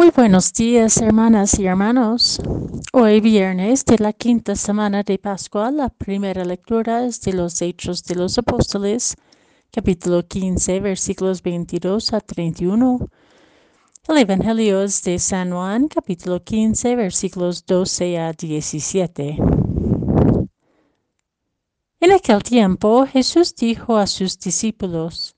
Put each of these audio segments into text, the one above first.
Muy buenos días, hermanas y hermanos. Hoy viernes de la quinta semana de Pascua, la primera lectura es de los Hechos de los Apóstoles, capítulo 15, versículos 22 a 31. El Evangelio es de San Juan, capítulo 15, versículos 12 a 17. En aquel tiempo Jesús dijo a sus discípulos,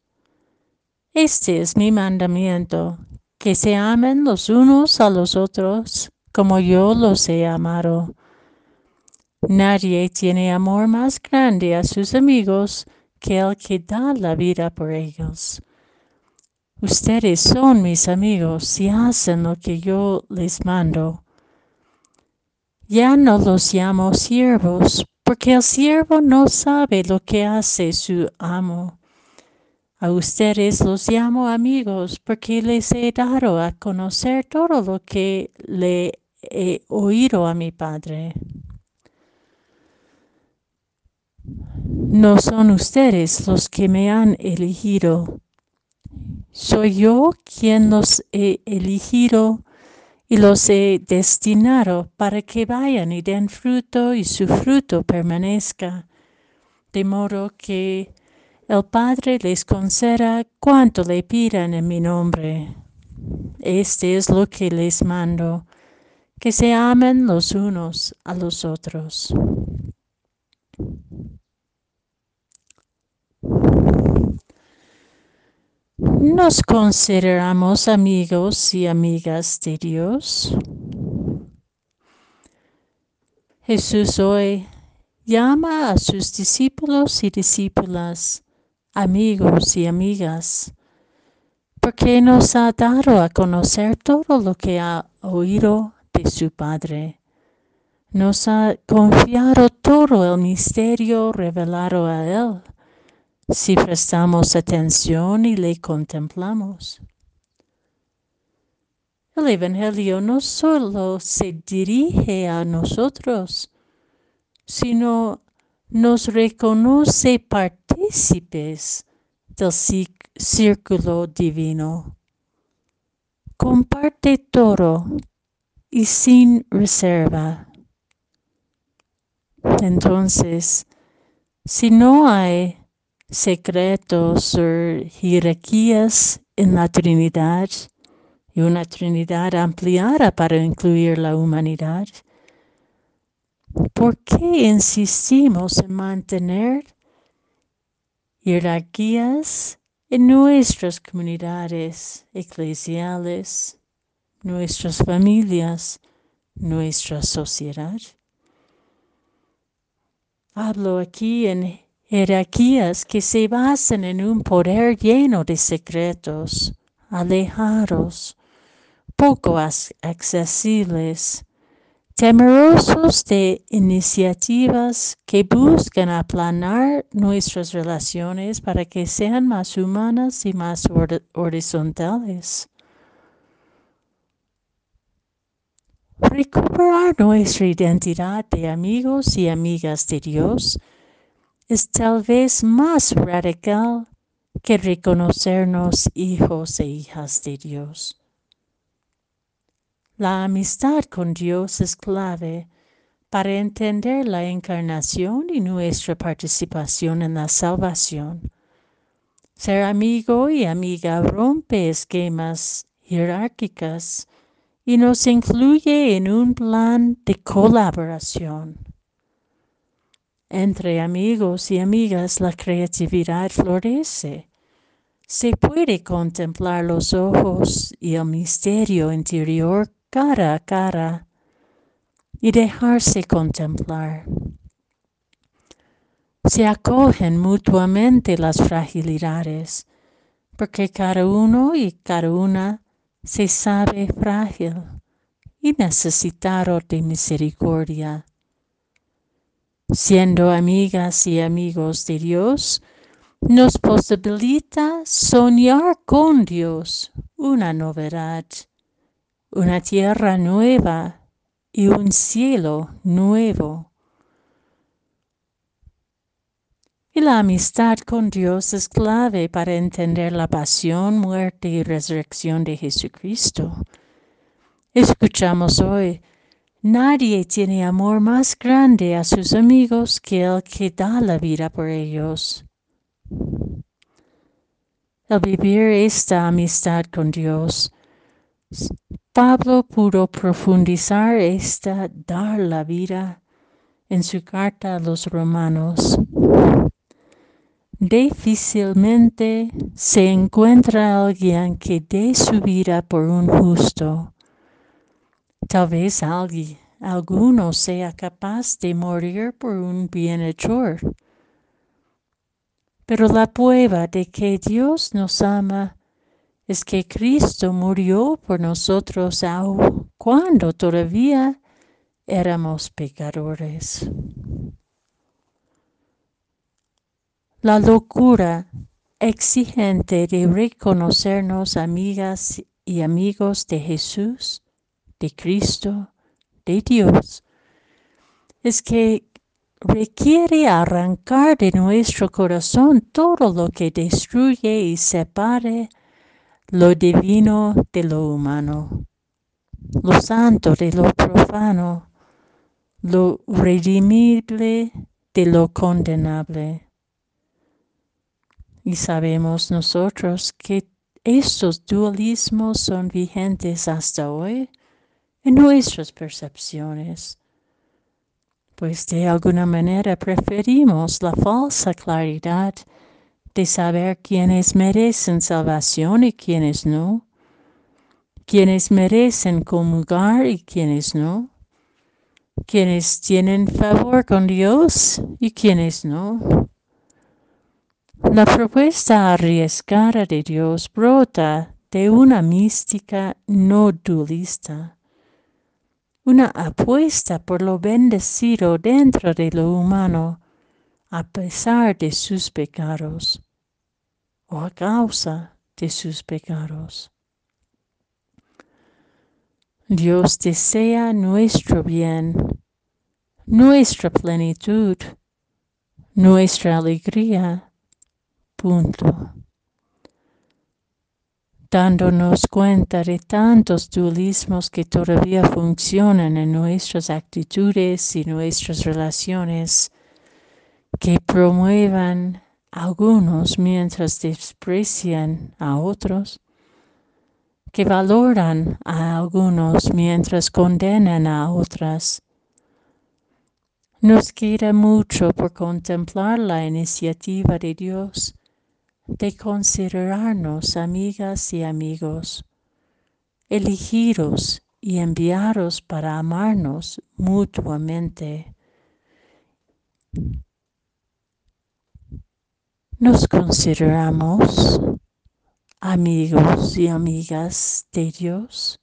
Este es mi mandamiento que se amen los unos a los otros como yo los he amado. Nadie tiene amor más grande a sus amigos que el que da la vida por ellos. Ustedes son mis amigos si hacen lo que yo les mando. Ya no los llamo siervos, porque el siervo no sabe lo que hace su amo a ustedes los llamo amigos porque les he dado a conocer todo lo que le he oído a mi Padre. No son ustedes los que me han elegido. Soy yo quien los he elegido y los he destinado para que vayan y den fruto y su fruto permanezca, de modo que el Padre les conceda cuanto le pidan en mi nombre. Este es lo que les mando, que se amen los unos a los otros. ¿Nos consideramos amigos y amigas de Dios? Jesús hoy llama a sus discípulos y discípulas amigos y amigas, porque nos ha dado a conocer todo lo que ha oído de su Padre. Nos ha confiado todo el misterio revelado a Él, si prestamos atención y le contemplamos. El Evangelio no solo se dirige a nosotros, sino nos reconoce partícipes del círculo divino. Comparte todo y sin reserva. Entonces, si no hay secretos o jerarquías en la Trinidad y una Trinidad ampliada para incluir la humanidad, ¿Por qué insistimos en mantener jerarquías en nuestras comunidades eclesiales, nuestras familias, nuestra sociedad? Hablo aquí en jerarquías que se basan en un poder lleno de secretos, alejados, poco accesibles, temerosos de iniciativas que buscan aplanar nuestras relaciones para que sean más humanas y más horizontales. Recuperar nuestra identidad de amigos y amigas de Dios es tal vez más radical que reconocernos hijos e hijas de Dios. La amistad con Dios es clave para entender la encarnación y nuestra participación en la salvación. Ser amigo y amiga rompe esquemas jerárquicas y nos incluye en un plan de colaboración. Entre amigos y amigas la creatividad florece se puede contemplar los ojos y el misterio interior cara a cara y dejarse contemplar. Se acogen mutuamente las fragilidades, porque cada uno y cada una se sabe frágil y necesitado de misericordia. Siendo amigas y amigos de Dios, nos posibilita soñar con Dios una novedad una tierra nueva y un cielo nuevo. Y la amistad con Dios es clave para entender la pasión, muerte y resurrección de Jesucristo. Escuchamos hoy, nadie tiene amor más grande a sus amigos que el que da la vida por ellos. El vivir esta amistad con Dios, Pablo pudo profundizar esta dar la vida en su carta a los romanos. Difícilmente se encuentra alguien que dé su vida por un justo. Tal vez alguien, alguno sea capaz de morir por un bienhechor. Pero la prueba de que Dios nos ama es que Cristo murió por nosotros aún cuando todavía éramos pecadores. La locura exigente de reconocernos amigas y amigos de Jesús, de Cristo, de Dios, es que requiere arrancar de nuestro corazón todo lo que destruye y separe lo divino de lo humano, lo santo de lo profano, lo redimible de lo condenable. Y sabemos nosotros que estos dualismos son vigentes hasta hoy en nuestras percepciones, pues de alguna manera preferimos la falsa claridad de saber quiénes merecen salvación y quiénes no, quiénes merecen comulgar y quiénes no, quienes tienen favor con Dios y quienes no. La propuesta arriesgada de Dios brota de una mística no dualista, una apuesta por lo bendecido dentro de lo humano a pesar de sus pecados o a causa de sus pecados. Dios desea nuestro bien, nuestra plenitud, nuestra alegría, punto. Dándonos cuenta de tantos dualismos que todavía funcionan en nuestras actitudes y nuestras relaciones, que promuevan algunos mientras desprecian a otros, que valoran a algunos mientras condenan a otras. Nos queda mucho por contemplar la iniciativa de Dios de considerarnos amigas y amigos, elegidos y enviados para amarnos mutuamente. Nos consideramos amigos y amigas de Dios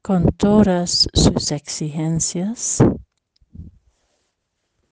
con todas sus exigencias.